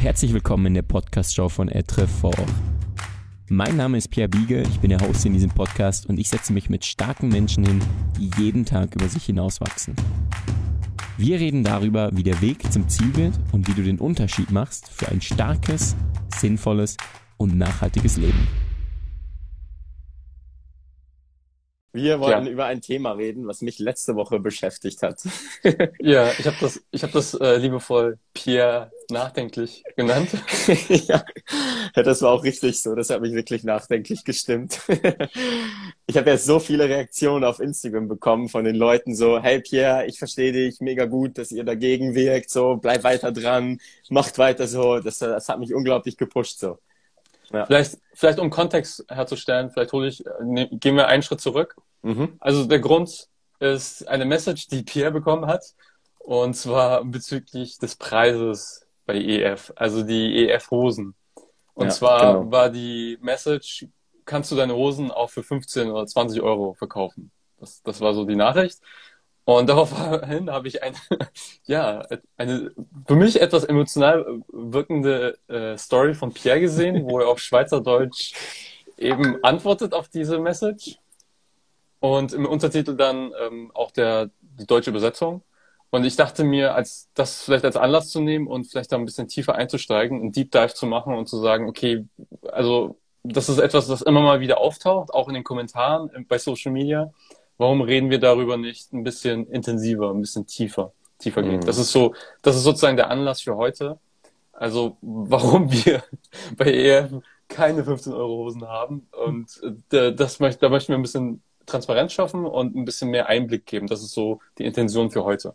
herzlich willkommen in der Podcast-Show von Etrefort. Mein Name ist Pierre Biege, ich bin der Host in diesem Podcast und ich setze mich mit starken Menschen hin, die jeden Tag über sich hinauswachsen. Wir reden darüber, wie der Weg zum Ziel wird und wie du den Unterschied machst für ein starkes, sinnvolles und nachhaltiges Leben. Wir wollen ja. über ein Thema reden, was mich letzte Woche beschäftigt hat. ja, ich habe das, ich hab das äh, liebevoll Pierre nachdenklich genannt. ja. ja, das war auch richtig so. Das hat mich wirklich nachdenklich gestimmt. ich habe jetzt so viele Reaktionen auf Instagram bekommen von den Leuten so, hey Pierre, ich verstehe dich, mega gut, dass ihr dagegen wirkt, so, bleib weiter dran, macht weiter so. Das, das hat mich unglaublich gepusht so. Ja. Vielleicht, vielleicht um Kontext herzustellen, vielleicht hole ich, ne, gehen wir einen Schritt zurück. Mhm. Also der Grund ist eine Message, die Pierre bekommen hat, und zwar bezüglich des Preises bei EF, also die EF-Hosen. Und ja, zwar genau. war die Message, kannst du deine Hosen auch für 15 oder 20 Euro verkaufen? Das, das war so die Nachricht. Und daraufhin habe ich eine, ja, eine für mich etwas emotional wirkende äh, Story von Pierre gesehen, wo er auf Schweizerdeutsch eben antwortet auf diese Message. Und im Untertitel dann ähm, auch der, die deutsche Übersetzung. Und ich dachte mir, als das vielleicht als Anlass zu nehmen und vielleicht da ein bisschen tiefer einzusteigen, einen Deep Dive zu machen und zu sagen, okay, also das ist etwas, das immer mal wieder auftaucht, auch in den Kommentaren bei Social Media warum reden wir darüber nicht ein bisschen intensiver, ein bisschen tiefer, tiefer gehen? Mhm. Das ist so, das ist sozusagen der Anlass für heute. Also, warum wir bei EF keine 15 Euro Hosen haben. Und äh, das möchte, da möchten wir ein bisschen Transparenz schaffen und ein bisschen mehr Einblick geben. Das ist so die Intention für heute.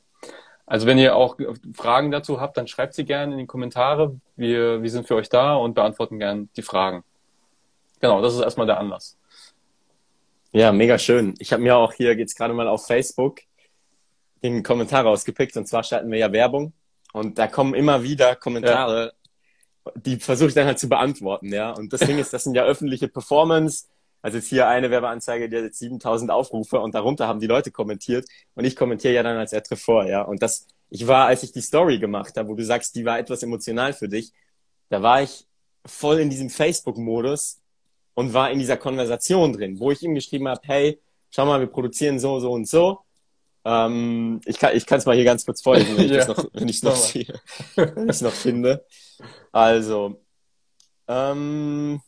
Also wenn ihr auch Fragen dazu habt, dann schreibt sie gerne in die Kommentare. Wir, wir sind für euch da und beantworten gerne die Fragen. Genau, das ist erstmal der Anlass. Ja, mega schön. Ich habe mir auch hier jetzt gerade mal auf Facebook den Kommentar rausgepickt und zwar schalten wir ja Werbung und da kommen immer wieder Kommentare, ja. die versuche ich dann halt zu beantworten, ja. Und das Ding ist, das sind ja öffentliche Performance. Also jetzt hier eine Werbeanzeige, die hat jetzt 7000 Aufrufe und darunter haben die Leute kommentiert und ich kommentiere ja dann als Etrefort, ja. Und das, ich war, als ich die Story gemacht habe, wo du sagst, die war etwas emotional für dich, da war ich voll in diesem Facebook-Modus und war in dieser Konversation drin, wo ich ihm geschrieben habe, hey, schau mal, wir produzieren so, so und so. Ähm, ich kann ich es mal hier ganz kurz vorlesen, wenn ich es noch, wenn ich noch, sehe, wenn ich noch finde. Also, ähm,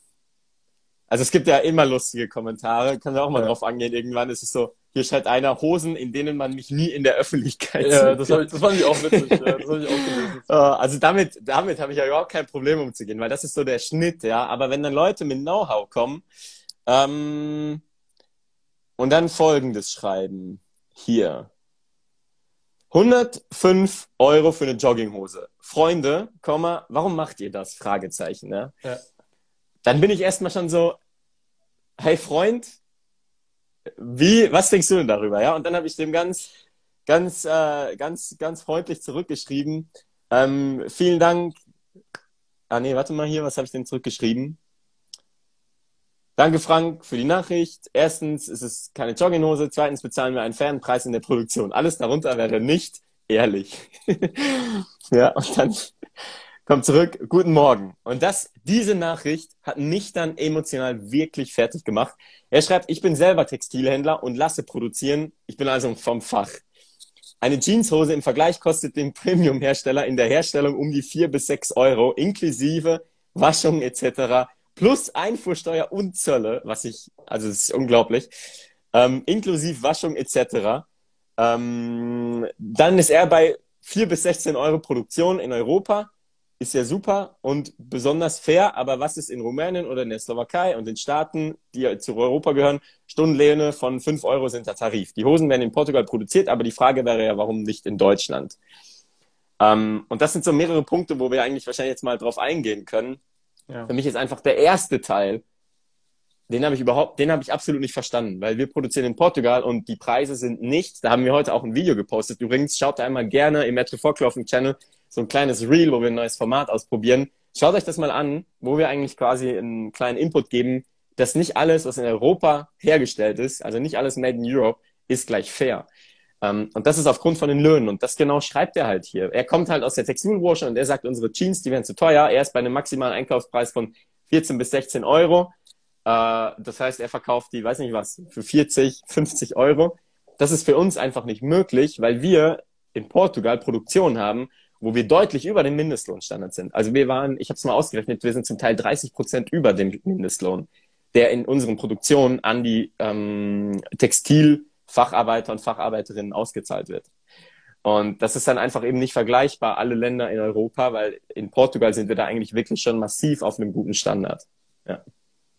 also es gibt ja immer lustige Kommentare, können wir auch mal ja. drauf angehen. Irgendwann ist es so, hier schreibt einer Hosen, in denen man mich nie in der Öffentlichkeit ja. Das, ich, das fand ich auch witzig. ja, das ich auch gelesen. Also damit, damit habe ich ja überhaupt kein Problem umzugehen, weil das ist so der Schnitt, ja. Aber wenn dann Leute mit Know-how kommen ähm, und dann Folgendes schreiben, hier. 105 Euro für eine Jogginghose. Freunde, Komma, warum macht ihr das? Fragezeichen, ne? Ja. Dann bin ich erstmal schon so, hey Freund, wie, was denkst du denn darüber? Ja, und dann habe ich dem ganz, ganz, äh, ganz, ganz freundlich zurückgeschrieben. Ähm, vielen Dank. Ah nee, warte mal hier, was habe ich denn zurückgeschrieben? Danke, Frank, für die Nachricht. Erstens ist es keine Jogginghose. Zweitens bezahlen wir einen fairen Preis in der Produktion. Alles darunter wäre nicht ehrlich. ja, und dann kommt zurück, guten Morgen. Und das, diese Nachricht hat mich dann emotional wirklich fertig gemacht. Er schreibt, ich bin selber Textilhändler und lasse produzieren. Ich bin also vom Fach. Eine Jeanshose im Vergleich kostet dem Premium-Hersteller in der Herstellung um die vier bis sechs Euro, inklusive Waschung etc. plus Einfuhrsteuer und Zölle, was ich, also das ist unglaublich, ähm, inklusive Waschung etc. Ähm, dann ist er bei vier bis 16 Euro Produktion in Europa ist ja super und besonders fair, aber was ist in Rumänien oder in der Slowakei und den Staaten, die zu Europa gehören, Stundenlöhne von 5 Euro sind der Tarif. Die Hosen werden in Portugal produziert, aber die Frage wäre ja, warum nicht in Deutschland? Ähm, und das sind so mehrere Punkte, wo wir eigentlich wahrscheinlich jetzt mal drauf eingehen können. Ja. Für mich ist einfach der erste Teil, den habe ich überhaupt, den habe ich absolut nicht verstanden, weil wir produzieren in Portugal und die Preise sind nicht, da haben wir heute auch ein Video gepostet. Übrigens, schaut da einmal gerne im Metro dem Channel so ein kleines Reel, wo wir ein neues Format ausprobieren. Schaut euch das mal an, wo wir eigentlich quasi einen kleinen Input geben, dass nicht alles, was in Europa hergestellt ist, also nicht alles made in Europe, ist gleich fair. Ähm, und das ist aufgrund von den Löhnen. Und das genau schreibt er halt hier. Er kommt halt aus der Textilbranche und er sagt, unsere Jeans, die wären zu teuer. Er ist bei einem maximalen Einkaufspreis von 14 bis 16 Euro. Äh, das heißt, er verkauft die, weiß nicht was, für 40, 50 Euro. Das ist für uns einfach nicht möglich, weil wir in Portugal Produktion haben, wo wir deutlich über dem Mindestlohnstandard sind. Also wir waren, ich habe es mal ausgerechnet, wir sind zum Teil 30 Prozent über dem Mindestlohn, der in unseren Produktionen an die ähm, Textilfacharbeiter und Facharbeiterinnen ausgezahlt wird. Und das ist dann einfach eben nicht vergleichbar, alle Länder in Europa, weil in Portugal sind wir da eigentlich wirklich schon massiv auf einem guten Standard. Ja.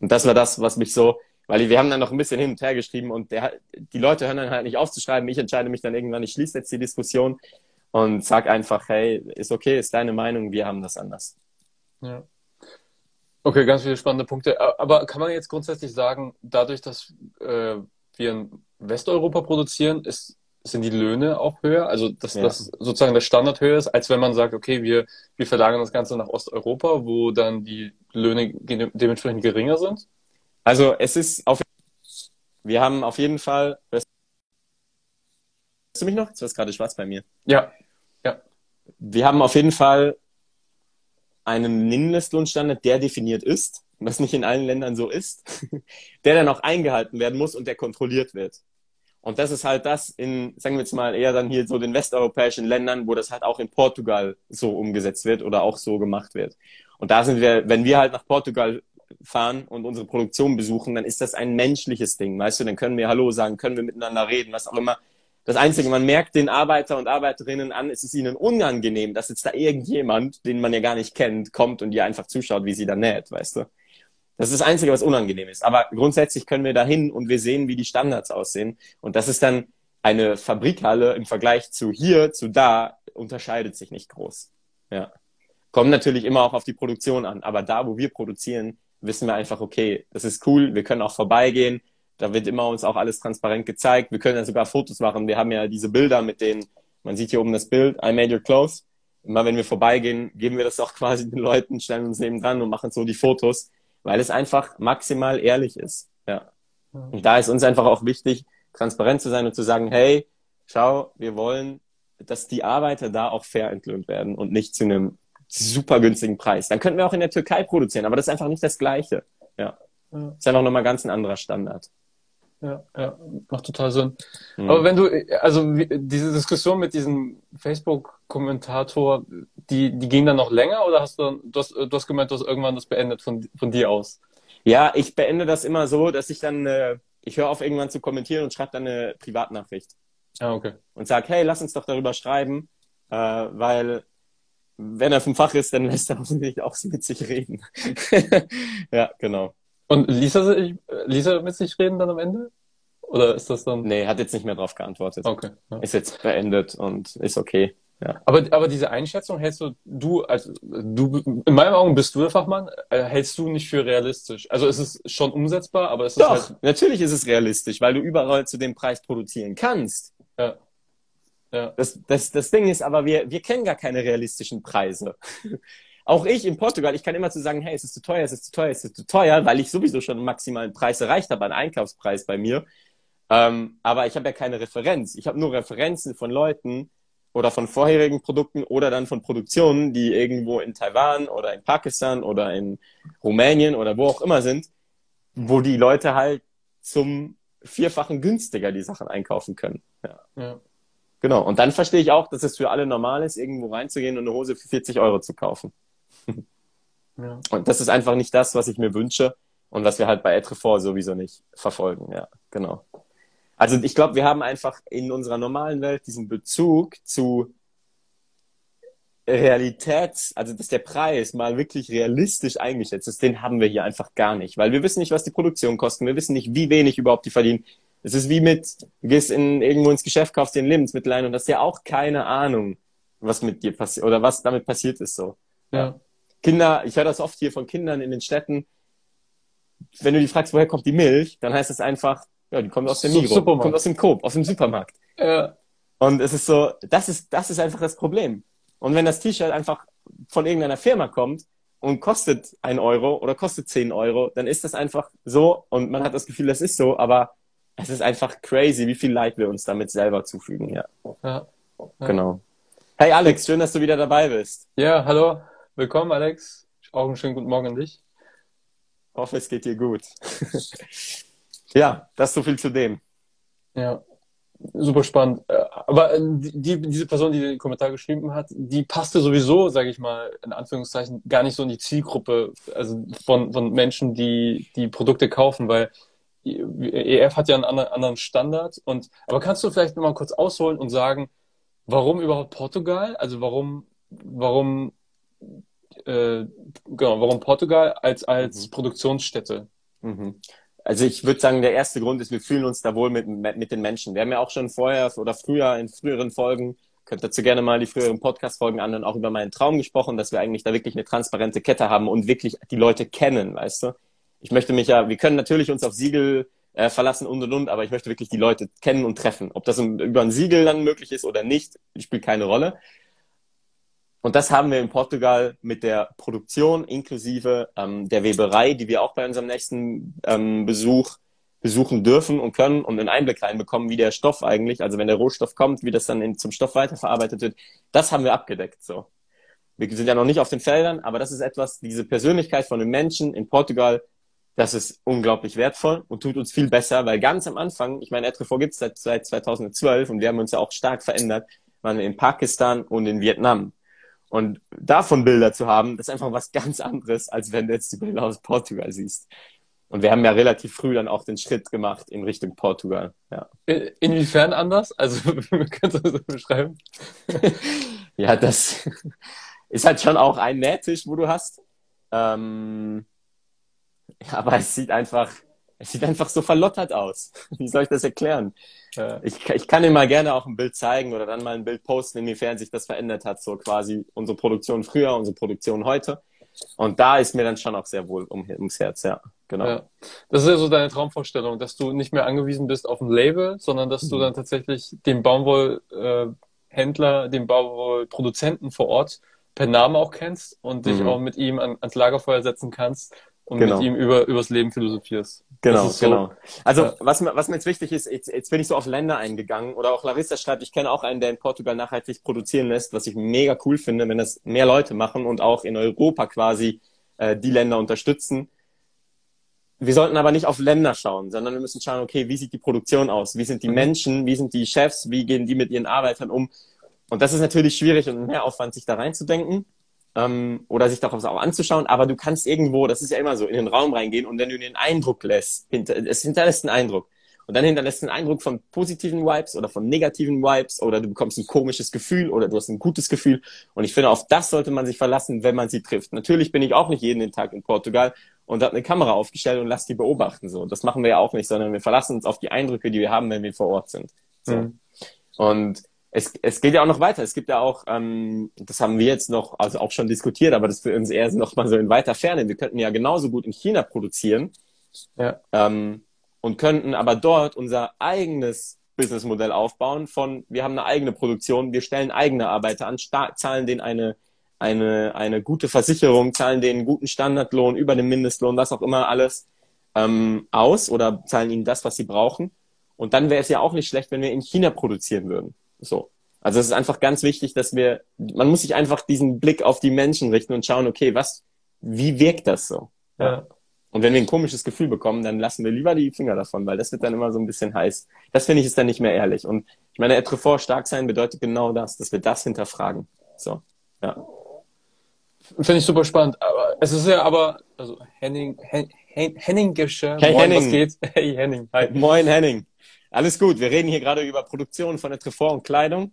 Und das war das, was mich so, weil wir haben dann noch ein bisschen hin und her geschrieben und der, die Leute hören dann halt nicht aufzuschreiben. Ich entscheide mich dann irgendwann, ich schließe jetzt die Diskussion und sag einfach, hey, ist okay, ist deine Meinung, wir haben das anders. Ja. Okay, ganz viele spannende Punkte. Aber kann man jetzt grundsätzlich sagen, dadurch, dass äh, wir in Westeuropa produzieren, ist, sind die Löhne auch höher? Also, dass ja. das sozusagen der Standard höher ist, als wenn man sagt, okay, wir, wir verlagern das Ganze nach Osteuropa, wo dann die Löhne dementsprechend geringer sind? Also, es ist auf, wir haben auf jeden Fall, du mich noch? Jetzt war es gerade schwarz bei mir. Ja, ja. Wir haben auf jeden Fall einen Mindestlohnstandard, der definiert ist, was nicht in allen Ländern so ist, der dann auch eingehalten werden muss und der kontrolliert wird. Und das ist halt das in, sagen wir jetzt mal, eher dann hier so den westeuropäischen Ländern, wo das halt auch in Portugal so umgesetzt wird oder auch so gemacht wird. Und da sind wir, wenn wir halt nach Portugal fahren und unsere Produktion besuchen, dann ist das ein menschliches Ding, weißt du, dann können wir Hallo sagen, können wir miteinander reden, was auch immer. Das Einzige, man merkt den Arbeiter und Arbeiterinnen an, es ist ihnen unangenehm, dass jetzt da irgendjemand, den man ja gar nicht kennt, kommt und ihr einfach zuschaut, wie sie da näht, weißt du. Das ist das Einzige, was unangenehm ist. Aber grundsätzlich können wir da hin und wir sehen, wie die Standards aussehen. Und das ist dann eine Fabrikhalle im Vergleich zu hier, zu da, unterscheidet sich nicht groß. Ja. Kommt natürlich immer auch auf die Produktion an. Aber da, wo wir produzieren, wissen wir einfach, okay, das ist cool, wir können auch vorbeigehen, da wird immer uns auch alles transparent gezeigt. Wir können ja sogar Fotos machen. Wir haben ja diese Bilder mit denen, man sieht hier oben das Bild, I made your clothes. Immer wenn wir vorbeigehen, geben wir das auch quasi den Leuten, stellen uns neben dran und machen so die Fotos, weil es einfach maximal ehrlich ist. Ja. Und da ist uns einfach auch wichtig, transparent zu sein und zu sagen, hey, schau, wir wollen, dass die Arbeiter da auch fair entlöhnt werden und nicht zu einem super günstigen Preis. Dann könnten wir auch in der Türkei produzieren, aber das ist einfach nicht das Gleiche. Ja. ja. Das ist einfach nochmal ganz ein anderer Standard ja, ja, macht total Sinn. Mhm. Aber wenn du, also diese Diskussion mit diesem Facebook-Kommentator, die, die ging dann noch länger oder hast du, du hast, du hast gemeint, du hast irgendwann das beendet von, von dir aus? Ja, ich beende das immer so, dass ich dann, äh, ich höre auf irgendwann zu kommentieren und schreibe dann eine Privatnachricht. Ah, okay. Und sag, hey, lass uns doch darüber schreiben, äh, weil wenn er vom Fach ist, dann lässt er hoffentlich auch mit sich reden. ja, genau. Und ließ er, sich, ließ er mit sich reden dann am Ende? Oder ist das dann? Nee, hat jetzt nicht mehr drauf geantwortet. Okay. Ja. Ist jetzt beendet und ist okay. Ja. Aber, aber diese Einschätzung hältst du, du, also du, in meinen Augen bist du der Fachmann, äh, hältst du nicht für realistisch. Also es ist schon umsetzbar, aber es ist Doch, halt... natürlich ist es realistisch, weil du überall zu dem Preis produzieren kannst. Ja. Ja. Das, das, das Ding ist aber, wir, wir kennen gar keine realistischen Preise. Auch ich in Portugal, ich kann immer zu sagen, hey, es ist zu teuer, es ist zu teuer, es ist zu teuer, weil ich sowieso schon einen maximalen Preis erreicht habe, einen Einkaufspreis bei mir. Ähm, aber ich habe ja keine Referenz. Ich habe nur Referenzen von Leuten oder von vorherigen Produkten oder dann von Produktionen, die irgendwo in Taiwan oder in Pakistan oder in Rumänien oder wo auch immer sind, wo die Leute halt zum vierfachen günstiger die Sachen einkaufen können. Ja. ja. Genau. Und dann verstehe ich auch, dass es für alle normal ist, irgendwo reinzugehen und eine Hose für 40 Euro zu kaufen. Ja. Und das ist einfach nicht das, was ich mir wünsche und was wir halt bei Etrefort sowieso nicht verfolgen. Ja, genau. Also ich glaube, wir haben einfach in unserer normalen Welt diesen Bezug zu Realität, also dass der Preis mal wirklich realistisch eingeschätzt ist, den haben wir hier einfach gar nicht, weil wir wissen nicht, was die Produktion kosten, wir wissen nicht, wie wenig überhaupt die verdienen. Es ist wie mit, du gehst in, irgendwo ins Geschäft, kaufst dir ein Lebensmittel ein und hast ja auch keine Ahnung, was mit dir passiert oder was damit passiert ist so. Ja. Kinder, ich höre das oft hier von Kindern in den Städten, wenn du die fragst, woher kommt die Milch, dann heißt es einfach, ja, die kommt aus dem Migros, kommt aus dem Coop, aus dem Supermarkt. Ja. Und es ist so, das ist, das ist einfach das Problem. Und wenn das T-Shirt einfach von irgendeiner Firma kommt und kostet ein Euro oder kostet zehn Euro, dann ist das einfach so und man hat das Gefühl, das ist so, aber es ist einfach crazy, wie viel Leid wir uns damit selber zufügen, ja. ja. ja. Genau. Hey Alex, schön, dass du wieder dabei bist. Ja, hallo. Willkommen, Alex. Auch einen schönen guten Morgen an dich. Ich hoffe, es geht dir gut. ja, das so viel zu dem. Ja, super spannend. Äh, aber äh, die, diese Person, die den Kommentar geschrieben hat, die passte sowieso, sage ich mal, in Anführungszeichen, gar nicht so in die Zielgruppe also von, von Menschen, die die Produkte kaufen, weil EF hat ja einen anderen Standard. Und, aber kannst du vielleicht nochmal kurz ausholen und sagen, warum überhaupt Portugal? Also warum, warum, äh, genau, warum Portugal als, als mhm. Produktionsstätte? Mhm. Also ich würde sagen, der erste Grund ist, wir fühlen uns da wohl mit, mit den Menschen. Wir haben ja auch schon vorher oder früher in früheren Folgen, könnt dazu gerne mal die früheren Podcast-Folgen an und auch über meinen Traum gesprochen, dass wir eigentlich da wirklich eine transparente Kette haben und wirklich die Leute kennen, weißt du? Ich möchte mich ja, wir können natürlich uns auf Siegel äh, verlassen und und und, aber ich möchte wirklich die Leute kennen und treffen. Ob das über ein Siegel dann möglich ist oder nicht, spielt keine Rolle. Und das haben wir in Portugal mit der Produktion inklusive ähm, der Weberei, die wir auch bei unserem nächsten ähm, Besuch besuchen dürfen und können und einen Einblick reinbekommen, wie der Stoff eigentlich, also wenn der Rohstoff kommt, wie das dann in, zum Stoff weiterverarbeitet wird, das haben wir abgedeckt. So, wir sind ja noch nicht auf den Feldern, aber das ist etwas, diese Persönlichkeit von den Menschen in Portugal das ist unglaublich wertvoll und tut uns viel besser, weil ganz am Anfang, ich meine, Etrefort gibt es seit, seit 2012 und wir haben uns ja auch stark verändert, waren in Pakistan und in Vietnam. Und davon Bilder zu haben, das ist einfach was ganz anderes, als wenn du jetzt die Bilder aus Portugal siehst. Und wir haben ja relativ früh dann auch den Schritt gemacht in Richtung Portugal. Ja. Inwiefern anders? Also, kannst du das beschreiben? ja, das ist halt schon auch ein Nähtisch, wo du hast. Ähm, aber es sieht einfach, es sieht einfach so verlottert aus. Wie soll ich das erklären? Ja. Ich, ich kann dir mal gerne auch ein Bild zeigen oder dann mal ein Bild posten, inwiefern sich das verändert hat, so quasi unsere Produktion früher, unsere Produktion heute. Und da ist mir dann schon auch sehr wohl um, ums Herz, ja. Genau. Ja. Das ist ja so deine Traumvorstellung, dass du nicht mehr angewiesen bist auf ein Label, sondern dass du mhm. dann tatsächlich den Baumwollhändler, äh, den Baumwollproduzenten vor Ort per Name auch kennst und dich mhm. auch mit ihm an, ans Lagerfeuer setzen kannst und genau. mit ihm über übers Leben philosophierst. Genau, so, genau. Also ja. was, mir, was mir jetzt wichtig ist, jetzt, jetzt bin ich so auf Länder eingegangen oder auch Larissa schreibt, ich kenne auch einen, der in Portugal nachhaltig produzieren lässt, was ich mega cool finde, wenn das mehr Leute machen und auch in Europa quasi äh, die Länder unterstützen. Wir sollten aber nicht auf Länder schauen, sondern wir müssen schauen, okay, wie sieht die Produktion aus? Wie sind die mhm. Menschen? Wie sind die Chefs? Wie gehen die mit ihren Arbeitern um? Und das ist natürlich schwierig und mehr Aufwand, sich da reinzudenken ähm, oder sich darauf auch anzuschauen, aber du kannst irgendwo, das ist ja immer so, in den Raum reingehen und wenn du den Eindruck lässt, hinter, es hinterlässt einen Eindruck. Und dann hinterlässt einen Eindruck von positiven Vibes oder von negativen Vibes oder du bekommst ein komisches Gefühl oder du hast ein gutes Gefühl. Und ich finde, auf das sollte man sich verlassen, wenn man sie trifft. Natürlich bin ich auch nicht jeden Tag in Portugal und habe eine Kamera aufgestellt und lass die beobachten. So, das machen wir ja auch nicht, sondern wir verlassen uns auf die Eindrücke, die wir haben, wenn wir vor Ort sind. So. Mhm. Und es, es geht ja auch noch weiter. Es gibt ja auch, ähm, das haben wir jetzt noch, also auch schon diskutiert, aber das für uns eher noch mal so in weiter Ferne. Wir könnten ja genauso gut in China produzieren ja. ähm, und könnten aber dort unser eigenes Businessmodell aufbauen von, wir haben eine eigene Produktion, wir stellen eigene Arbeiter an, zahlen denen eine, eine, eine gute Versicherung, zahlen denen einen guten Standardlohn über den Mindestlohn, was auch immer alles ähm, aus oder zahlen ihnen das, was sie brauchen. Und dann wäre es ja auch nicht schlecht, wenn wir in China produzieren würden. So. Also es ist einfach ganz wichtig, dass wir, man muss sich einfach diesen Blick auf die Menschen richten und schauen, okay, was, wie wirkt das so? Ja. Und wenn wir ein komisches Gefühl bekommen, dann lassen wir lieber die Finger davon, weil das wird dann immer so ein bisschen heiß. Das finde ich ist dann nicht mehr ehrlich. Und ich meine, Etrefort stark sein bedeutet genau das, dass wir das hinterfragen. So, ja. Finde ich super spannend. Aber es ist ja aber, also Henning, Hen, Hen, Henningische. Hey Moin, Henning. Was geht? Hey Henning. Hi. Moin Henning. Alles gut, wir reden hier gerade über Produktion von Etrefort und Kleidung.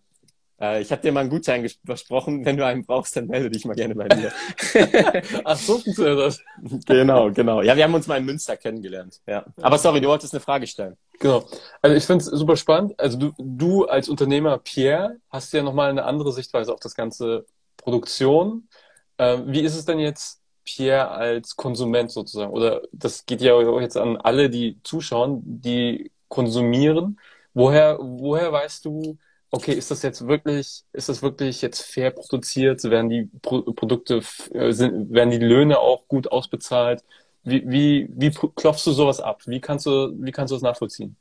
Äh, ich habe dir mal einen Gutschein versprochen. Wenn du einen brauchst, dann melde dich mal gerne bei mir. Ach, so das. Genau, genau. Ja, wir haben uns mal in Münster kennengelernt. Ja. Aber sorry, du wolltest eine Frage stellen. Genau. Also ich finde es super spannend. Also du, du als Unternehmer Pierre hast ja nochmal eine andere Sichtweise auf das ganze Produktion. Ähm, wie ist es denn jetzt Pierre als Konsument sozusagen? Oder das geht ja auch jetzt an alle, die zuschauen, die konsumieren. Woher, woher weißt du, okay, ist das jetzt wirklich, ist das wirklich jetzt fair produziert? Werden die Pro Produkte, äh, sind, werden die Löhne auch gut ausbezahlt? Wie, wie, wie klopfst du sowas ab? Wie kannst du, wie kannst du das nachvollziehen?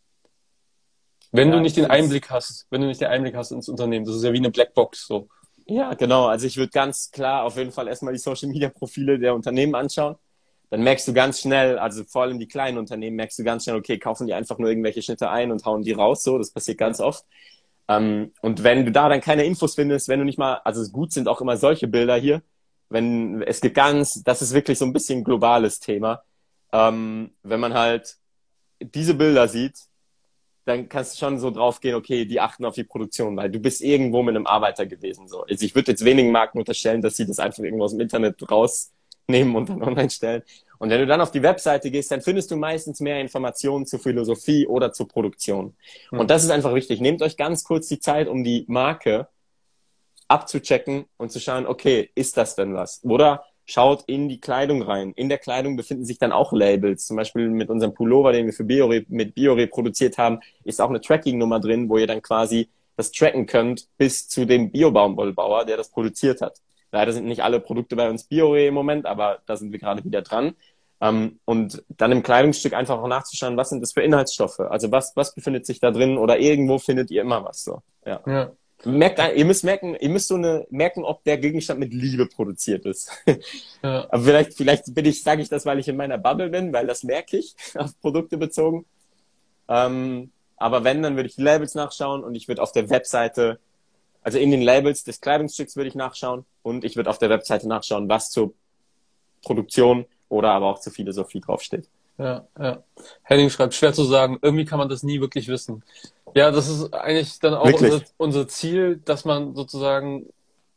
Wenn ja, du nicht den Einblick hast, wenn du nicht den Einblick hast ins Unternehmen, das ist ja wie eine Blackbox so. Ja, genau. Also ich würde ganz klar auf jeden Fall erstmal die Social Media Profile der Unternehmen anschauen. Dann merkst du ganz schnell, also vor allem die kleinen Unternehmen, merkst du ganz schnell, okay, kaufen die einfach nur irgendwelche Schnitte ein und hauen die raus, so. Das passiert ganz oft. Ähm, und wenn du da dann keine Infos findest, wenn du nicht mal, also gut sind auch immer solche Bilder hier, wenn es gibt ganz, das ist wirklich so ein bisschen globales Thema. Ähm, wenn man halt diese Bilder sieht, dann kannst du schon so drauf gehen, okay, die achten auf die Produktion, weil du bist irgendwo mit einem Arbeiter gewesen. So. Also ich würde jetzt wenigen Marken unterstellen, dass sie das einfach irgendwo aus dem Internet rausnehmen und dann online stellen. Und wenn du dann auf die Webseite gehst, dann findest du meistens mehr Informationen zur Philosophie oder zur Produktion. Mhm. Und das ist einfach wichtig. Nehmt euch ganz kurz die Zeit, um die Marke abzuchecken und zu schauen, okay, ist das denn was? Oder schaut in die Kleidung rein. In der Kleidung befinden sich dann auch Labels. Zum Beispiel mit unserem Pullover, den wir für Biore, mit Biore produziert haben, ist auch eine Tracking-Nummer drin, wo ihr dann quasi das tracken könnt bis zu dem Biobaumwollbauer, der das produziert hat. Leider sind nicht alle Produkte bei uns Biore im Moment, aber da sind wir gerade wieder dran. Um, und dann im Kleidungsstück einfach auch nachzuschauen, was sind das für Inhaltsstoffe? Also was, was befindet sich da drin oder irgendwo findet ihr immer was so. Ja. ja. Merkt, ihr müsst merken, ihr müsst so eine merken, ob der Gegenstand mit Liebe produziert ist. Ja. Aber vielleicht, vielleicht bin ich, sage ich das, weil ich in meiner Bubble bin, weil das merke ich auf Produkte bezogen. Ähm, aber wenn, dann würde ich die Labels nachschauen und ich würde auf der Webseite, also in den Labels des Kleidungsstücks würde ich nachschauen und ich würde auf der Webseite nachschauen, was zur Produktion oder aber auch zur Philosophie draufsteht. Ja, ja. Henning schreibt, schwer zu sagen, irgendwie kann man das nie wirklich wissen. Ja, das ist eigentlich dann auch unser, unser, Ziel, dass man sozusagen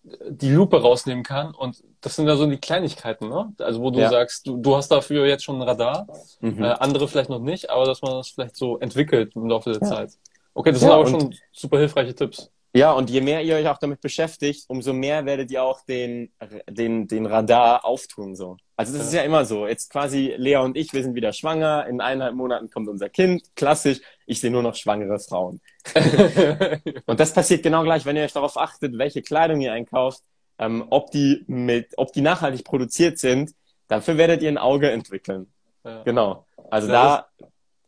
die Lupe rausnehmen kann. Und das sind ja so die Kleinigkeiten, ne? Also wo du ja. sagst, du, du hast dafür jetzt schon ein Radar, mhm. äh, andere vielleicht noch nicht, aber dass man das vielleicht so entwickelt im Laufe der ja. Zeit. Okay, das ja, sind aber schon super hilfreiche Tipps. Ja, und je mehr ihr euch auch damit beschäftigt, umso mehr werdet ihr auch den, den, den Radar auftun, so. Also das ja. ist ja immer so. Jetzt quasi Lea und ich, wir sind wieder schwanger. In eineinhalb Monaten kommt unser Kind. Klassisch. Ich sehe nur noch schwangere Frauen. und das passiert genau gleich, wenn ihr euch darauf achtet, welche Kleidung ihr einkauft, ähm, ob die mit, ob die nachhaltig produziert sind. Dafür werdet ihr ein Auge entwickeln. Ja. Genau. Also ja, da,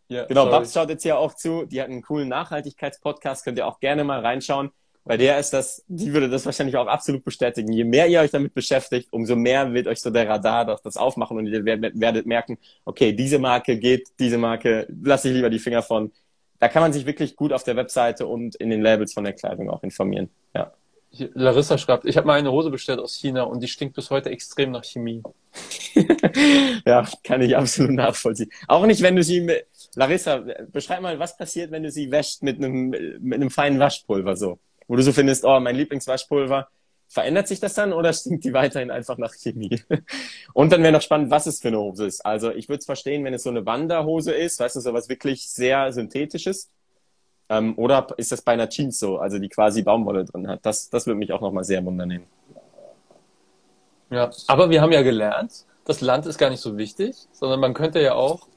ja, genau, sorry. Babs schaut jetzt hier auch zu. Die hat einen coolen Nachhaltigkeitspodcast. Könnt ihr auch gerne mal reinschauen. Bei der ist das, die würde das wahrscheinlich auch absolut bestätigen. Je mehr ihr euch damit beschäftigt, umso mehr wird euch so der Radar doch das aufmachen und ihr werdet merken, okay, diese Marke geht, diese Marke lasse ich lieber die Finger von. Da kann man sich wirklich gut auf der Webseite und in den Labels von der Kleidung auch informieren. Ja. Larissa schreibt, ich habe mal eine Hose bestellt aus China und die stinkt bis heute extrem nach Chemie. ja, kann ich absolut nachvollziehen. Auch nicht, wenn du sie mit, Larissa, beschreib mal, was passiert, wenn du sie wäscht mit einem, mit einem feinen Waschpulver so? Wo du so findest, oh, mein Lieblingswaschpulver. Verändert sich das dann oder stinkt die weiterhin einfach nach Chemie? Und dann wäre noch spannend, was es für eine Hose ist. Also ich würde es verstehen, wenn es so eine Wanderhose ist, weißt du, so was wirklich sehr synthetisches. Ähm, oder ist das bei einer Jeans so, also die quasi Baumwolle drin hat? Das, das würde mich auch nochmal sehr wundern Ja, aber wir haben ja gelernt, das Land ist gar nicht so wichtig, sondern man könnte ja auch,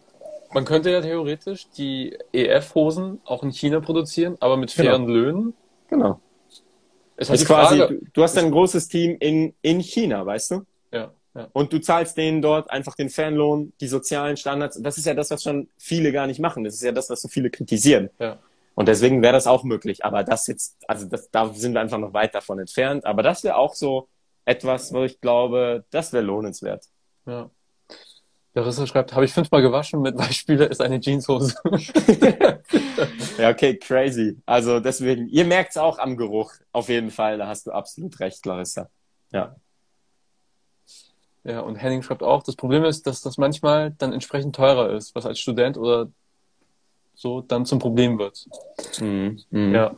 man könnte ja theoretisch die EF-Hosen auch in China produzieren, aber mit genau. fairen genau. Löhnen. Genau. Es ist quasi, du, du hast ein großes Team in, in China, weißt du? Ja, ja. Und du zahlst denen dort einfach den Fanlohn, die sozialen Standards. Das ist ja das, was schon viele gar nicht machen. Das ist ja das, was so viele kritisieren. Ja. Und deswegen wäre das auch möglich. Aber das jetzt, also das, da sind wir einfach noch weit davon entfernt. Aber das wäre auch so etwas, wo ich glaube, das wäre lohnenswert. Ja. Larissa schreibt, habe ich fünfmal gewaschen, mit Weichspüler ist eine Jeanshose. ja, okay, crazy. Also deswegen, ihr merkt es auch am Geruch. Auf jeden Fall, da hast du absolut recht, Larissa. Ja. Ja, und Henning schreibt auch, das Problem ist, dass das manchmal dann entsprechend teurer ist, was als Student oder so dann zum Problem wird. Mhm. Mhm. Ja.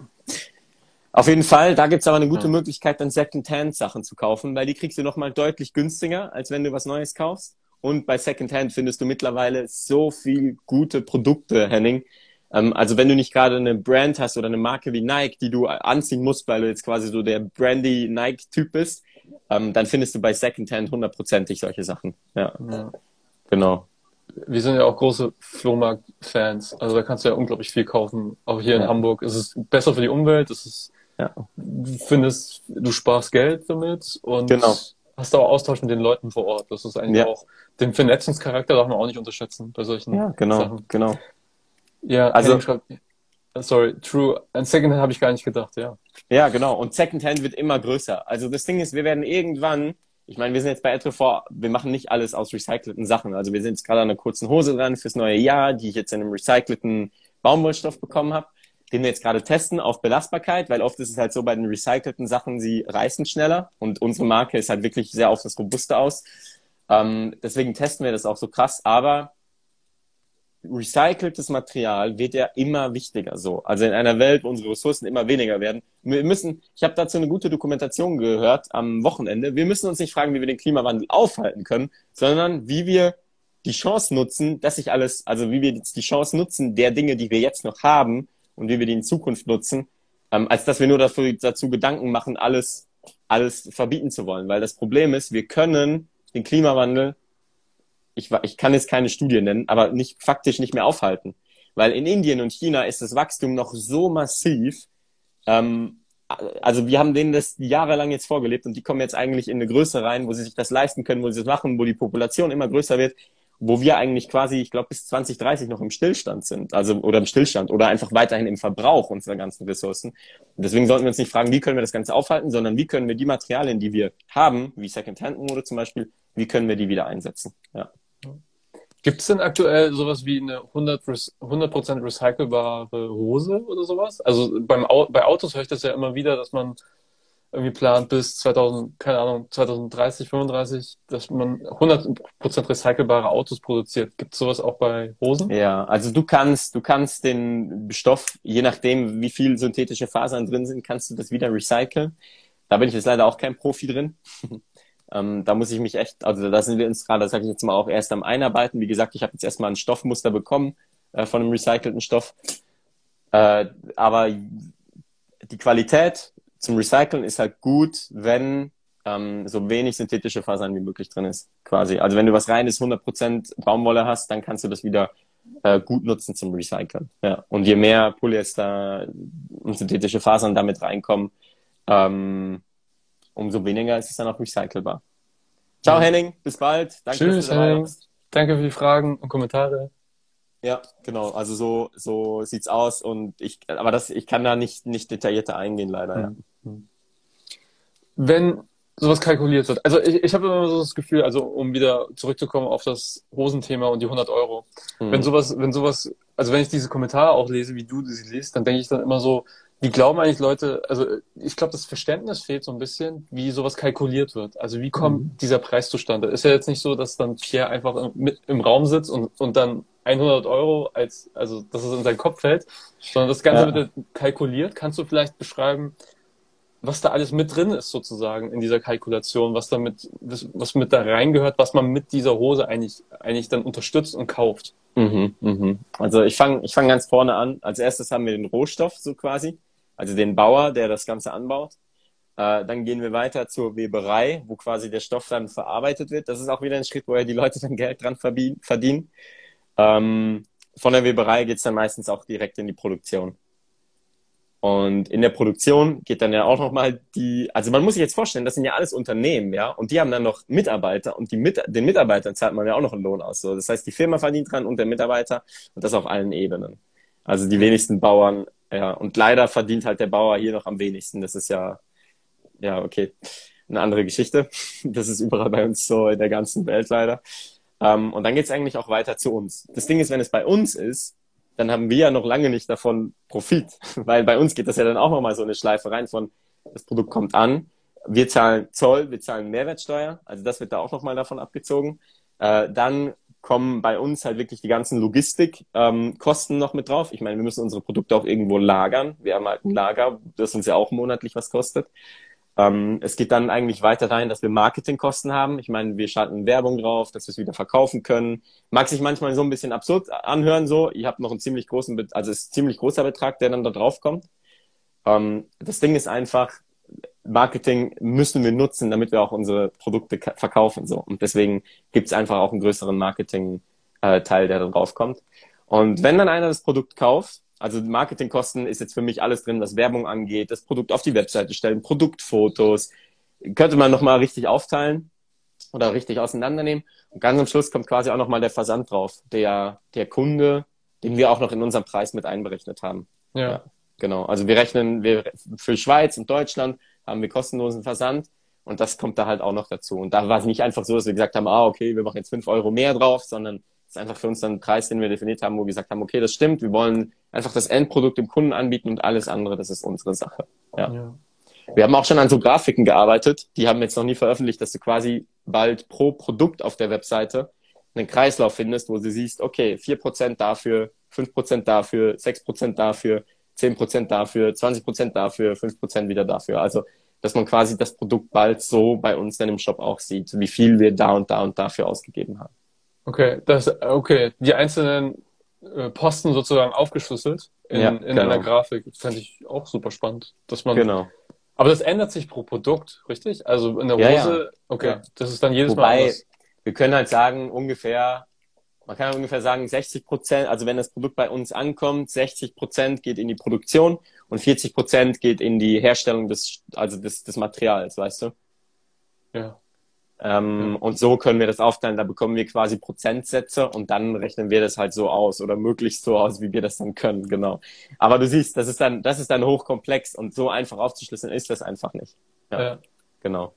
Auf jeden Fall, da gibt's aber eine gute ja. Möglichkeit, dann Second-Hand-Sachen zu kaufen, weil die kriegst du nochmal deutlich günstiger, als wenn du was Neues kaufst. Und bei Secondhand findest du mittlerweile so viel gute Produkte, Henning. Ähm, also wenn du nicht gerade eine Brand hast oder eine Marke wie Nike, die du anziehen musst, weil du jetzt quasi so der brandy Nike-Typ bist, ähm, dann findest du bei Secondhand hundertprozentig solche Sachen. Ja. ja. Genau. Wir sind ja auch große Flohmarkt-Fans. Also da kannst du ja unglaublich viel kaufen. Auch hier ja. in Hamburg. Es ist besser für die Umwelt. Es ist, ja. du findest, du sparst Geld damit und genau hast auch Austausch mit den Leuten vor Ort. Das ist eigentlich ja. auch, den Vernetzungscharakter darf man auch nicht unterschätzen bei solchen ja, genau, Sachen. Genau. Ja, also, sorry, true. An Secondhand habe ich gar nicht gedacht, ja. Ja, genau. Und Secondhand wird immer größer. Also das Ding ist, wir werden irgendwann, ich meine, wir sind jetzt bei Etrefort, wir machen nicht alles aus recycelten Sachen. Also wir sind jetzt gerade an einer kurzen Hose dran fürs neue Jahr, die ich jetzt in einem recycelten Baumwollstoff bekommen habe, den wir jetzt gerade testen auf Belastbarkeit, weil oft ist es halt so bei den recycelten Sachen, sie reißen schneller und unsere Marke ist halt wirklich sehr auf das Robuste aus. Ähm, deswegen testen wir das auch so krass, aber recyceltes Material wird ja immer wichtiger so. Also in einer Welt, wo unsere Ressourcen immer weniger werden. Wir müssen, ich habe dazu eine gute Dokumentation gehört am Wochenende. Wir müssen uns nicht fragen, wie wir den Klimawandel aufhalten können, sondern wie wir die Chance nutzen, dass sich alles, also wie wir die Chance nutzen der Dinge, die wir jetzt noch haben und wie wir die in Zukunft nutzen, ähm, als dass wir nur dafür, dazu Gedanken machen, alles, alles verbieten zu wollen. Weil das Problem ist, wir können den Klimawandel ich, ich kann jetzt keine Studie nennen, aber nicht, faktisch nicht mehr aufhalten. Weil in Indien und China ist das Wachstum noch so massiv. Ähm, also wir haben denen das jahrelang jetzt vorgelebt und die kommen jetzt eigentlich in eine Größe rein, wo sie sich das leisten können, wo sie das machen, wo die Population immer größer wird, wo wir eigentlich quasi, ich glaube, bis 2030 noch im Stillstand sind, also oder im Stillstand oder einfach weiterhin im Verbrauch unserer ganzen Ressourcen. Und deswegen sollten wir uns nicht fragen, wie können wir das Ganze aufhalten, sondern wie können wir die Materialien, die wir haben, wie Second-Hand-Mode zum Beispiel, wie können wir die wieder einsetzen? Ja. Gibt es denn aktuell sowas wie eine 100%, 100 recycelbare Hose oder sowas? Also beim, bei Autos höre ich das ja immer wieder, dass man irgendwie plant bis 2000, keine Ahnung, 2030, 35, dass man 100% recycelbare Autos produziert. Gibt es sowas auch bei Hosen? Ja, also du kannst, du kannst den Stoff, je nachdem, wie viel synthetische Fasern drin sind, kannst du das wieder recyceln. Da bin ich jetzt leider auch kein Profi drin. Ähm, da muss ich mich echt, also da sind wir uns gerade, sage ich jetzt mal, auch erst am Einarbeiten. Wie gesagt, ich habe jetzt erstmal ein Stoffmuster bekommen äh, von einem recycelten Stoff. Äh, aber die Qualität zum Recyceln ist halt gut, wenn ähm, so wenig synthetische Fasern wie möglich drin ist, quasi. Also wenn du was reines 100% Baumwolle hast, dann kannst du das wieder äh, gut nutzen zum Recyceln. Ja. Und je mehr Polyester und synthetische Fasern damit reinkommen, ähm, umso weniger ist es dann auch recycelbar. Ciao Henning, bis bald. Danke, Tschüss, Henning. Danke für die Fragen und Kommentare. Ja, genau. Also so, so sieht's aus und ich, aber das, ich kann da nicht, nicht detaillierter eingehen, leider. Ja. Mhm. Wenn sowas kalkuliert wird. Also ich, ich habe immer so das Gefühl, also um wieder zurückzukommen auf das Hosenthema und die 100 Euro. Mhm. Wenn sowas, wenn sowas, also wenn ich diese Kommentare auch lese, wie du sie liest, dann denke ich dann immer so, wie glauben eigentlich Leute, also ich glaube, das Verständnis fehlt so ein bisschen, wie sowas kalkuliert wird. Also wie kommt mhm. dieser Preis zustande? Ist ja jetzt nicht so, dass dann Pierre einfach mit im Raum sitzt und, und dann 100 Euro als, also dass es in seinen Kopf fällt, sondern das Ganze ja. wird kalkuliert. Kannst du vielleicht beschreiben, was da alles mit drin ist sozusagen in dieser Kalkulation, was damit, was mit da reingehört, was man mit dieser Hose eigentlich, eigentlich dann unterstützt und kauft? Mhm, mhm. Also ich fange ich fang ganz vorne an. Als erstes haben wir den Rohstoff so quasi also den Bauer, der das Ganze anbaut. Äh, dann gehen wir weiter zur Weberei, wo quasi der Stoff dann verarbeitet wird. Das ist auch wieder ein Schritt, wo ja die Leute dann Geld dran verdienen. Ähm, von der Weberei geht's dann meistens auch direkt in die Produktion. Und in der Produktion geht dann ja auch nochmal die, also man muss sich jetzt vorstellen, das sind ja alles Unternehmen, ja, und die haben dann noch Mitarbeiter und die mit, den Mitarbeitern zahlt man ja auch noch einen Lohn aus. So. Das heißt, die Firma verdient dran und der Mitarbeiter und das auf allen Ebenen. Also die wenigsten Bauern ja, und leider verdient halt der Bauer hier noch am wenigsten. Das ist ja, ja, okay, eine andere Geschichte. Das ist überall bei uns so in der ganzen Welt leider. Ähm, und dann geht's eigentlich auch weiter zu uns. Das Ding ist, wenn es bei uns ist, dann haben wir ja noch lange nicht davon Profit, weil bei uns geht das ja dann auch nochmal so eine Schleife rein von, das Produkt kommt an, wir zahlen Zoll, wir zahlen Mehrwertsteuer, also das wird da auch nochmal davon abgezogen. Äh, dann kommen bei uns halt wirklich die ganzen Logistikkosten ähm, noch mit drauf. Ich meine, wir müssen unsere Produkte auch irgendwo lagern. Wir haben halt ein Lager, das uns ja auch monatlich was kostet. Ähm, es geht dann eigentlich weiter rein, dass wir Marketingkosten haben. Ich meine, wir schalten Werbung drauf, dass wir es wieder verkaufen können. Mag sich manchmal so ein bisschen absurd anhören, so. Ihr habt noch einen ziemlich großen, also es ist ein ziemlich großer Betrag, der dann da drauf kommt. Ähm, das Ding ist einfach, Marketing müssen wir nutzen, damit wir auch unsere Produkte verkaufen. So. Und deswegen gibt es einfach auch einen größeren Marketing-Teil, der da drauf kommt. Und wenn dann einer das Produkt kauft, also Marketingkosten ist jetzt für mich alles drin, was Werbung angeht, das Produkt auf die Webseite stellen, Produktfotos, könnte man nochmal richtig aufteilen oder richtig auseinandernehmen. Und ganz am Schluss kommt quasi auch nochmal der Versand drauf, der, der Kunde, den wir auch noch in unserem Preis mit einberechnet haben. Ja. ja. Genau. Also wir rechnen, wir für Schweiz und Deutschland haben wir kostenlosen Versand und das kommt da halt auch noch dazu. Und da war es nicht einfach so, dass wir gesagt haben, ah, okay, wir machen jetzt fünf Euro mehr drauf, sondern es ist einfach für uns dann ein Preis, den wir definiert haben, wo wir gesagt haben, okay, das stimmt, wir wollen einfach das Endprodukt dem Kunden anbieten und alles andere, das ist unsere Sache. Ja. ja. Wir haben auch schon an so Grafiken gearbeitet, die haben jetzt noch nie veröffentlicht, dass du quasi bald pro Produkt auf der Webseite einen Kreislauf findest, wo du siehst, okay, vier Prozent dafür, fünf Prozent dafür, sechs Prozent dafür, zehn Prozent dafür, zwanzig Prozent dafür, fünf Prozent wieder dafür. Also, dass man quasi das Produkt bald so bei uns dann im Shop auch sieht, wie viel wir da und da und dafür ausgegeben haben. Okay, das, okay, die einzelnen äh, Posten sozusagen aufgeschlüsselt in, ja, in genau. einer Grafik, fände ich auch super spannend, dass man genau. Aber das ändert sich pro Produkt, richtig? Also in der Hose, ja, ja. okay, das ist dann jedes Wobei, Mal anders. Wir können halt sagen, ungefähr, man kann ungefähr sagen, 60 Prozent, also wenn das Produkt bei uns ankommt, 60 Prozent geht in die Produktion und 40 Prozent geht in die Herstellung des, also des, des Materials, weißt du? Ja. Ähm, und so können wir das aufteilen. Da bekommen wir quasi Prozentsätze und dann rechnen wir das halt so aus oder möglichst so aus, wie wir das dann können, genau. Aber du siehst, das ist dann, das ist dann hochkomplex und so einfach aufzuschlüsseln ist das einfach nicht. Ja. ja. Genau.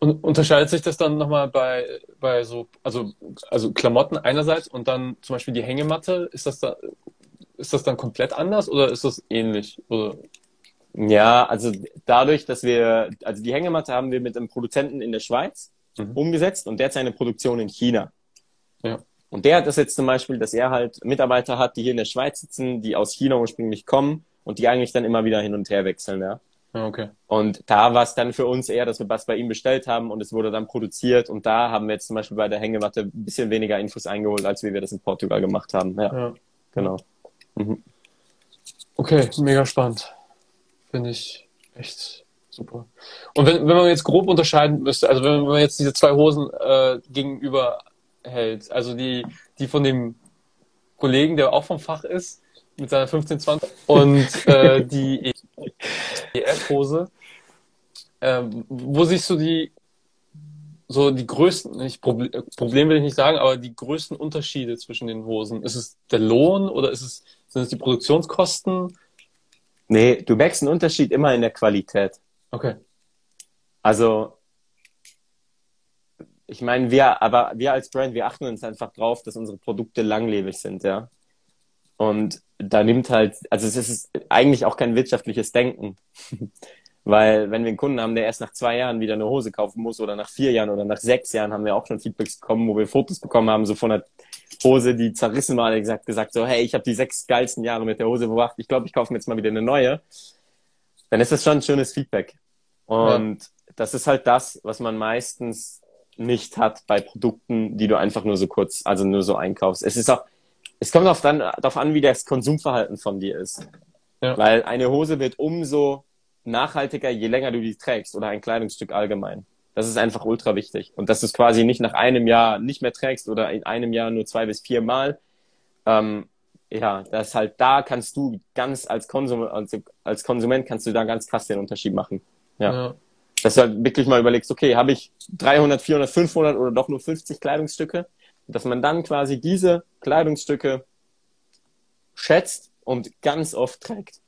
Und unterscheidet sich das dann nochmal bei, bei so, also, also Klamotten einerseits und dann zum Beispiel die Hängematte, ist das da, ist das dann komplett anders oder ist das ähnlich? Oder? Ja, also dadurch, dass wir, also die Hängematte haben wir mit einem Produzenten in der Schweiz mhm. umgesetzt und der hat seine Produktion in China. Ja. Und der hat das jetzt zum Beispiel, dass er halt Mitarbeiter hat, die hier in der Schweiz sitzen, die aus China ursprünglich kommen und die eigentlich dann immer wieder hin und her wechseln, ja. Ja, okay. Und da war es dann für uns eher, dass wir was bei ihm bestellt haben und es wurde dann produziert und da haben wir jetzt zum Beispiel bei der Hängematte ein bisschen weniger Infos eingeholt, als wie wir das in Portugal gemacht haben. Ja, ja. genau. Mhm. Okay, mega spannend. Finde ich echt super. Und wenn, wenn man jetzt grob unterscheiden müsste, also wenn man jetzt diese zwei Hosen äh, gegenüber hält, also die, die von dem Kollegen, der auch vom Fach ist, mit seiner 1520 und äh, die EF-Hose, äh, wo siehst du die so die größten, nicht Problem, Problem will ich nicht sagen, aber die größten Unterschiede zwischen den Hosen? Ist es der Lohn oder ist es, sind es die Produktionskosten? Nee, du merkst einen Unterschied immer in der Qualität. Okay. Also, ich meine, wir, aber wir als Brand, wir achten uns einfach drauf, dass unsere Produkte langlebig sind, ja. Und da nimmt halt, also es ist eigentlich auch kein wirtschaftliches Denken. Weil wenn wir einen Kunden haben, der erst nach zwei Jahren wieder eine Hose kaufen muss oder nach vier Jahren oder nach sechs Jahren, haben wir auch schon Feedbacks bekommen, wo wir Fotos bekommen haben, so von der Hose, die zerrissen war, gesagt, gesagt so, hey, ich habe die sechs geilsten Jahre mit der Hose verbracht, ich glaube, ich kaufe mir jetzt mal wieder eine neue, dann ist das schon ein schönes Feedback. Und ja. das ist halt das, was man meistens nicht hat bei Produkten, die du einfach nur so kurz, also nur so einkaufst. Es ist auch, es kommt auch dann darauf an, wie das Konsumverhalten von dir ist. Ja. Weil eine Hose wird umso nachhaltiger, je länger du die trägst oder ein Kleidungsstück allgemein. Das ist einfach ultra wichtig. Und dass du es quasi nicht nach einem Jahr nicht mehr trägst oder in einem Jahr nur zwei bis vier Mal. Ähm, ja, das halt da kannst du ganz als, Konsum also als Konsument kannst du da ganz krass den Unterschied machen. Ja. ja. Dass du halt wirklich mal überlegst, okay, habe ich 300, 400, 500 oder doch nur 50 Kleidungsstücke? Dass man dann quasi diese Kleidungsstücke schätzt und ganz oft trägt.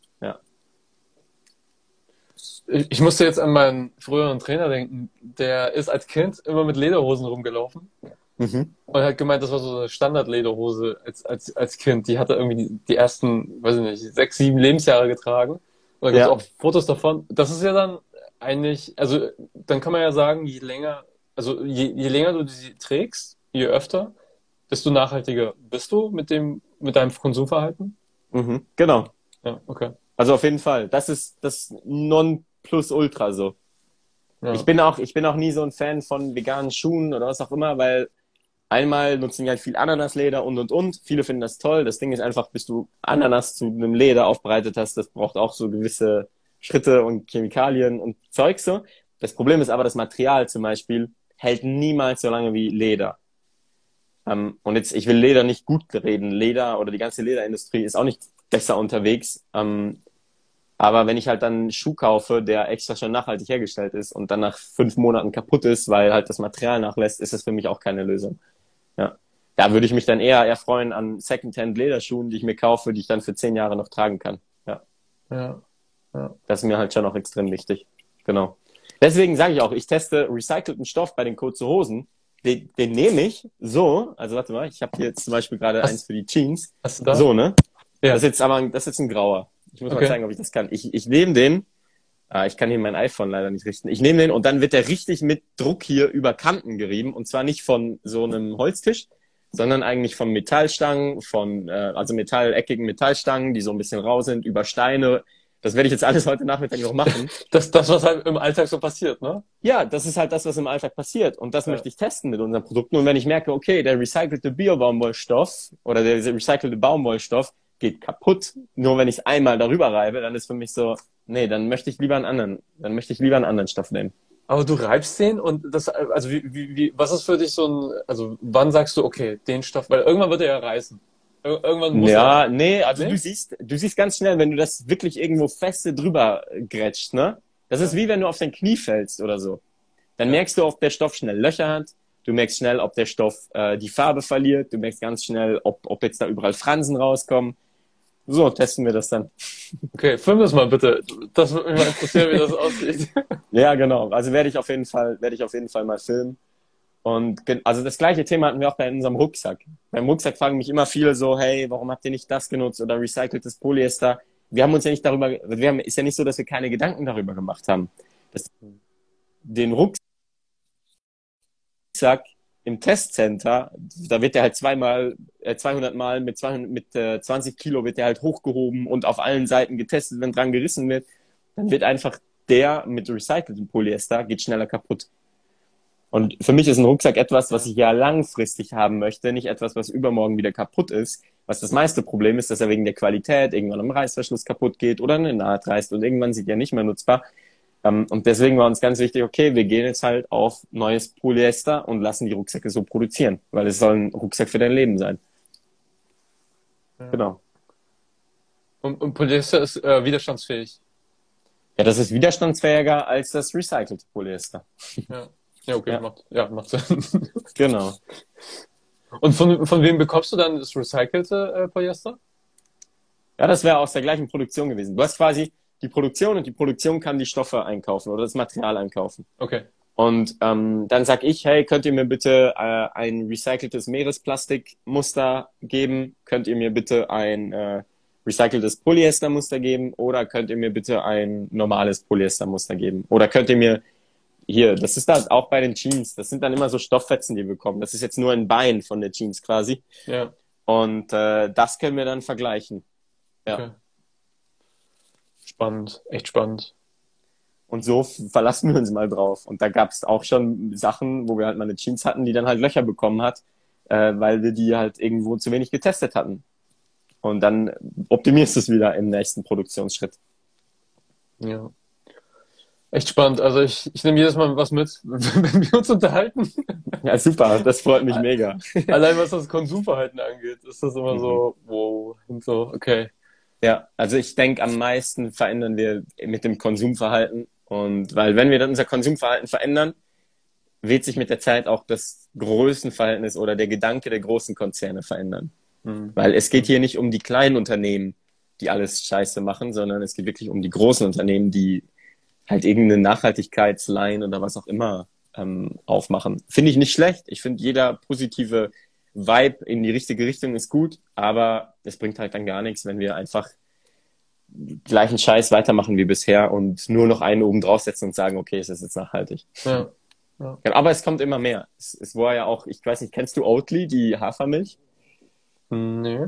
Ich musste jetzt an meinen früheren Trainer denken. Der ist als Kind immer mit Lederhosen rumgelaufen. Mhm. Und hat gemeint, das war so eine Standard-Lederhose als, als, als Kind. Die hat er irgendwie die, die, ersten, weiß ich nicht, sechs, sieben Lebensjahre getragen. Und da gibt es ja. auch Fotos davon. Das ist ja dann eigentlich, also dann kann man ja sagen, je länger, also je, je länger du sie trägst, je öfter, desto nachhaltiger bist du mit dem, mit deinem Konsumverhalten. Mhm. Genau. Ja, okay. Also auf jeden Fall. Das ist das non plus ultra so. Ja. Ich bin auch, ich bin auch nie so ein Fan von veganen Schuhen oder was auch immer, weil einmal nutzen die halt viel Ananasleder und und und. Viele finden das toll. Das Ding ist einfach, bis du Ananas zu einem Leder aufbereitet hast, das braucht auch so gewisse Schritte und Chemikalien und Zeug so. Das Problem ist aber, das Material zum Beispiel hält niemals so lange wie Leder. Ähm, und jetzt, ich will Leder nicht gut reden. Leder oder die ganze Lederindustrie ist auch nicht besser unterwegs. Ähm, aber wenn ich halt dann einen Schuh kaufe, der extra schon nachhaltig hergestellt ist und dann nach fünf Monaten kaputt ist, weil halt das Material nachlässt, ist das für mich auch keine Lösung. Ja. Da würde ich mich dann eher erfreuen an Secondhand Lederschuhen, die ich mir kaufe, die ich dann für zehn Jahre noch tragen kann. Ja. ja. Das ist mir halt schon auch extrem wichtig. Genau. Deswegen sage ich auch, ich teste recycelten Stoff bei den kurzen Hosen. Den, den nehme ich so, also warte mal, ich habe hier jetzt zum Beispiel gerade eins für die Jeans. Hast du da? So, ne? Ja. Das ist jetzt aber das ist jetzt ein grauer. Ich muss okay. mal zeigen, ob ich das kann. Ich, ich nehme den, ah, ich kann hier mein iPhone leider nicht richten. Ich nehme den und dann wird der richtig mit Druck hier über Kanten gerieben und zwar nicht von so einem Holztisch, sondern eigentlich von Metallstangen, von äh, also metalleckigen Metallstangen, die so ein bisschen rau sind, über Steine. Das werde ich jetzt alles heute Nachmittag noch machen. Das, das, was halt im Alltag so passiert, ne? Ja, das ist halt das, was im Alltag passiert. Und das ja. möchte ich testen mit unseren Produkten. Und wenn ich merke, okay, der recycelte Bio-Baumwollstoff oder der recycelte Baumwollstoff geht kaputt, nur wenn ich es einmal darüber reibe, dann ist für mich so, nee, dann möchte ich lieber einen anderen, dann möchte ich lieber einen anderen Stoff nehmen. Aber du reibst den und das, also wie, wie, wie, was ist für dich so ein, also wann sagst du, okay, den Stoff, weil irgendwann wird er ja reißen. Ir irgendwann muss Ja, er, nee, also nee? du siehst, du siehst ganz schnell, wenn du das wirklich irgendwo feste drüber grätscht, ne? Das ist wie wenn du auf dein Knie fällst oder so. Dann merkst du, ob der Stoff schnell Löcher hat. Du merkst schnell, ob der Stoff äh, die Farbe verliert. Du merkst ganz schnell, ob, ob jetzt da überall Fransen rauskommen. So, testen wir das dann. Okay, film das mal bitte. Das würde mich mal interessieren, wie das aussieht. ja, genau. Also werde ich auf jeden Fall, werde ich auf jeden Fall mal filmen. Und also das gleiche Thema hatten wir auch bei unserem Rucksack. Beim Rucksack fragen mich immer viele so, hey, warum habt ihr nicht das genutzt oder recyceltes Polyester? Wir haben uns ja nicht darüber, wir haben, ist ja nicht so, dass wir keine Gedanken darüber gemacht haben. Das, den Rucksack im Testcenter, da wird der halt zweimal, äh, 200 Mal mit, 200, mit äh, 20 Kilo wird der halt hochgehoben und auf allen Seiten getestet, wenn dran gerissen wird, dann wird einfach der mit recyceltem Polyester geht schneller kaputt. Und für mich ist ein Rucksack etwas, was ich ja langfristig haben möchte, nicht etwas, was übermorgen wieder kaputt ist. Was das meiste Problem ist, dass er wegen der Qualität irgendwann am Reißverschluss kaputt geht oder eine Naht reißt und irgendwann sieht er nicht mehr nutzbar. Ähm, und deswegen war uns ganz wichtig, okay, wir gehen jetzt halt auf neues Polyester und lassen die Rucksäcke so produzieren, weil es soll ein Rucksack für dein Leben sein. Ja. Genau. Und, und, Polyester ist äh, widerstandsfähig. Ja, das ist widerstandsfähiger als das recycelte Polyester. Ja, ja okay, ja. Macht, ja, macht Sinn. genau. Und von, von wem bekommst du dann das recycelte äh, Polyester? Ja, das wäre aus der gleichen Produktion gewesen. Du hast quasi, die Produktion und die Produktion kann die Stoffe einkaufen oder das Material einkaufen. Okay. Und ähm, dann sag ich, hey, könnt ihr mir bitte äh, ein recyceltes Meeresplastikmuster geben? Könnt ihr mir bitte ein äh, recyceltes Polyestermuster geben? Oder könnt ihr mir bitte ein normales Polyestermuster geben? Oder könnt ihr mir hier, das ist dann auch bei den Jeans, das sind dann immer so Stofffetzen, die wir bekommen. Das ist jetzt nur ein Bein von der Jeans quasi. Ja. Und äh, das können wir dann vergleichen. Ja. Okay. Spannend, echt spannend. Und so verlassen wir uns mal drauf. Und da gab es auch schon Sachen, wo wir halt mal eine Jeans hatten, die dann halt Löcher bekommen hat, äh, weil wir die halt irgendwo zu wenig getestet hatten. Und dann optimierst du es wieder im nächsten Produktionsschritt. Ja. Echt spannend. Also ich, ich nehme jedes Mal was mit, wenn wir uns unterhalten. Ja, super. Das freut mich mega. Allein was das Konsumverhalten angeht, ist das immer mhm. so, wow, und so, okay. Ja, also ich denke, am meisten verändern wir mit dem Konsumverhalten. Und weil wenn wir dann unser Konsumverhalten verändern, wird sich mit der Zeit auch das Größenverhältnis oder der Gedanke der großen Konzerne verändern. Mhm. Weil es geht hier nicht um die kleinen Unternehmen, die alles scheiße machen, sondern es geht wirklich um die großen Unternehmen, die halt irgendeine Nachhaltigkeitsline oder was auch immer ähm, aufmachen. Finde ich nicht schlecht. Ich finde, jeder positive Vibe in die richtige Richtung ist gut, aber es bringt halt dann gar nichts, wenn wir einfach gleichen Scheiß weitermachen wie bisher und nur noch einen oben draufsetzen und sagen, okay, es ist jetzt nachhaltig. Ja. Ja. Aber es kommt immer mehr. Es, es war ja auch, ich weiß nicht, kennst du Oatly, die Hafermilch? Nee.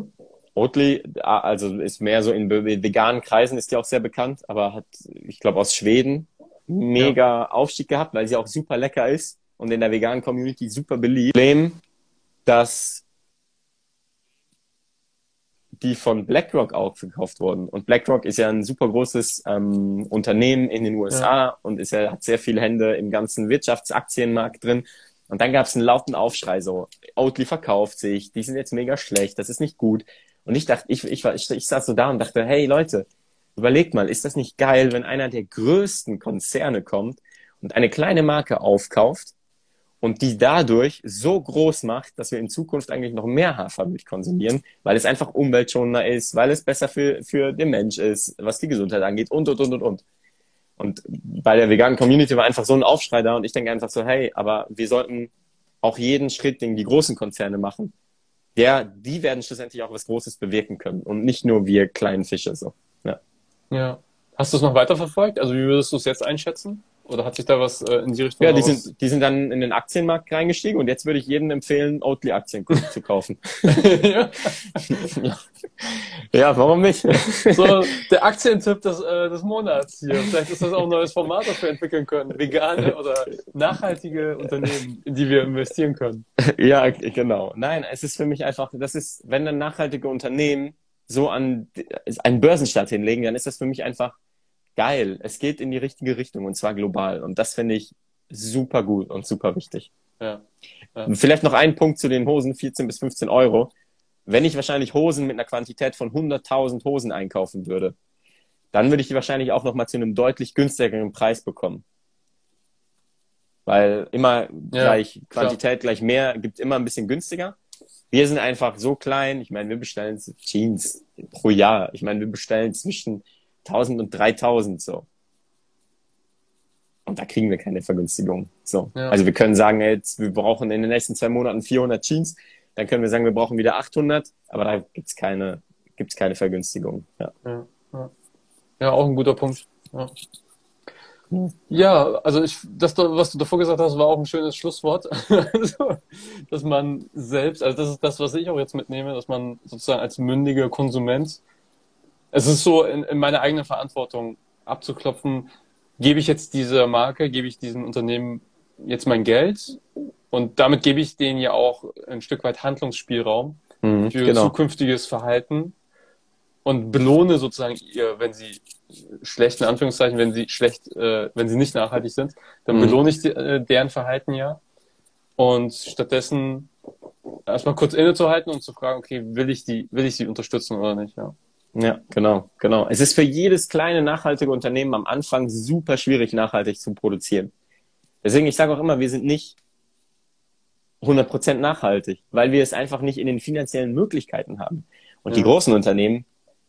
Oatly, also ist mehr so in veganen Kreisen ist die auch sehr bekannt, aber hat, ich glaube, aus Schweden mega ja. Aufstieg gehabt, weil sie auch super lecker ist und in der veganen Community super beliebt. Problem dass die von BlackRock auch verkauft wurden. Und BlackRock ist ja ein super großes ähm, Unternehmen in den USA ja. und ist ja, hat sehr viele Hände im ganzen Wirtschaftsaktienmarkt drin. Und dann gab es einen lauten Aufschrei so, Oatly verkauft sich, die sind jetzt mega schlecht, das ist nicht gut. Und ich dachte, ich, ich, ich, ich saß so da und dachte, hey Leute, überlegt mal, ist das nicht geil, wenn einer der größten Konzerne kommt und eine kleine Marke aufkauft und die dadurch so groß macht, dass wir in Zukunft eigentlich noch mehr Hafermilch konsumieren, weil es einfach umweltschonender ist, weil es besser für, für den Mensch ist, was die Gesundheit angeht und, und, und, und, und. Und bei der veganen Community war einfach so ein Aufschrei da und ich denke einfach so, hey, aber wir sollten auch jeden Schritt, den die großen Konzerne machen, der, die werden schlussendlich auch was Großes bewirken können und nicht nur wir kleinen Fische so. Ja. Ja. Hast du es noch weiter verfolgt? Also wie würdest du es jetzt einschätzen? Oder hat sich da was äh, in die Richtung? Ja, die sind, die sind dann in den Aktienmarkt reingestiegen und jetzt würde ich jedem empfehlen, Oatly-Aktien zu kaufen. ja. ja. warum nicht? so, der Aktientipp des, äh, des Monats hier. Vielleicht ist das auch ein neues Format, das wir entwickeln können. Vegane oder nachhaltige Unternehmen, in die wir investieren können. Ja, genau. Nein, es ist für mich einfach, das ist, wenn dann nachhaltige Unternehmen so an einen Börsenstart hinlegen, dann ist das für mich einfach geil. Es geht in die richtige Richtung und zwar global. Und das finde ich super gut und super wichtig. Ja. ja. Vielleicht noch ein Punkt zu den Hosen, 14 bis 15 Euro. Wenn ich wahrscheinlich Hosen mit einer Quantität von 100.000 Hosen einkaufen würde, dann würde ich die wahrscheinlich auch nochmal zu einem deutlich günstigeren Preis bekommen. Weil immer ja, gleich Quantität klar. gleich mehr gibt immer ein bisschen günstiger. Wir sind einfach so klein. Ich meine, wir bestellen Jeans pro Jahr. Ich meine, wir bestellen zwischen 1000 und 3000 so. Und da kriegen wir keine Vergünstigung. So. Ja. Also wir können sagen, jetzt, wir brauchen in den nächsten zwei Monaten 400 Jeans. Dann können wir sagen, wir brauchen wieder 800. Aber da gibt's keine, gibt's keine Vergünstigung. Ja. Ja, ja. ja auch ein guter Punkt. Ja. Ja, also ich, das, was du davor gesagt hast, war auch ein schönes Schlusswort. also, dass man selbst, also das ist das, was ich auch jetzt mitnehme, dass man sozusagen als mündiger Konsument es ist so in, in meiner eigenen Verantwortung abzuklopfen, gebe ich jetzt dieser Marke, gebe ich diesem Unternehmen jetzt mein Geld und damit gebe ich denen ja auch ein Stück weit Handlungsspielraum mhm, für genau. zukünftiges Verhalten und belohne sozusagen ihr, wenn sie schlecht, in Anführungszeichen, wenn sie schlecht, äh, wenn sie nicht nachhaltig sind, dann mhm. belohne ich die, äh, deren Verhalten ja. Und stattdessen erstmal kurz innezuhalten und zu fragen, okay, will ich die, will ich sie unterstützen oder nicht, ja. Ja, genau, genau. Es ist für jedes kleine nachhaltige Unternehmen am Anfang super schwierig, nachhaltig zu produzieren. Deswegen, ich sage auch immer, wir sind nicht 100% nachhaltig, weil wir es einfach nicht in den finanziellen Möglichkeiten haben. Und ja. die großen Unternehmen,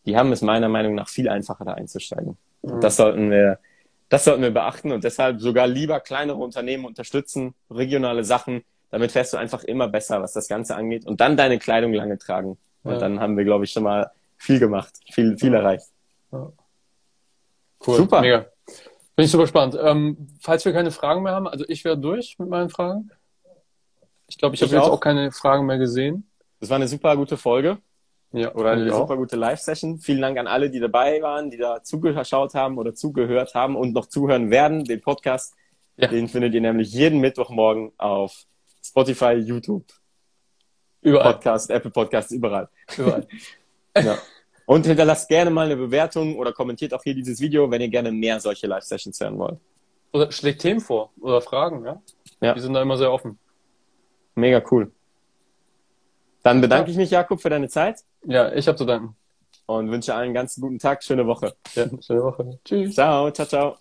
die haben es meiner Meinung nach viel einfacher da einzusteigen. Ja. das sollten wir, das sollten wir beachten und deshalb sogar lieber kleinere Unternehmen unterstützen, regionale Sachen. Damit fährst du einfach immer besser, was das Ganze angeht und dann deine Kleidung lange tragen. Und ja. dann haben wir, glaube ich, schon mal viel gemacht, viel, viel erreicht. Cool. Super. Mega. Bin ich super spannend. Ähm, falls wir keine Fragen mehr haben, also ich wäre durch mit meinen Fragen. Ich glaube, ich, ich habe jetzt auch keine Fragen mehr gesehen. Das war eine super gute Folge. Ja, oder eine super gute Live-Session. Vielen Dank an alle, die dabei waren, die da zugeschaut haben oder zugehört haben und noch zuhören werden. Den Podcast, ja. den findet ihr nämlich jeden Mittwochmorgen auf Spotify, YouTube, überall. Podcast, Apple Podcasts, überall. Überall. ja. Und hinterlasst gerne mal eine Bewertung oder kommentiert auch hier dieses Video, wenn ihr gerne mehr solche Live-Sessions hören wollt. Oder schlägt Themen vor oder Fragen, ja? Ja. Die sind da immer sehr offen. Mega cool. Dann bedanke ja. ich mich, Jakob, für deine Zeit. Ja, ich habe zu danken. Und wünsche allen einen ganz guten Tag, schöne Woche. Ja, schöne Woche. Tschüss. Ciao, ciao, ciao.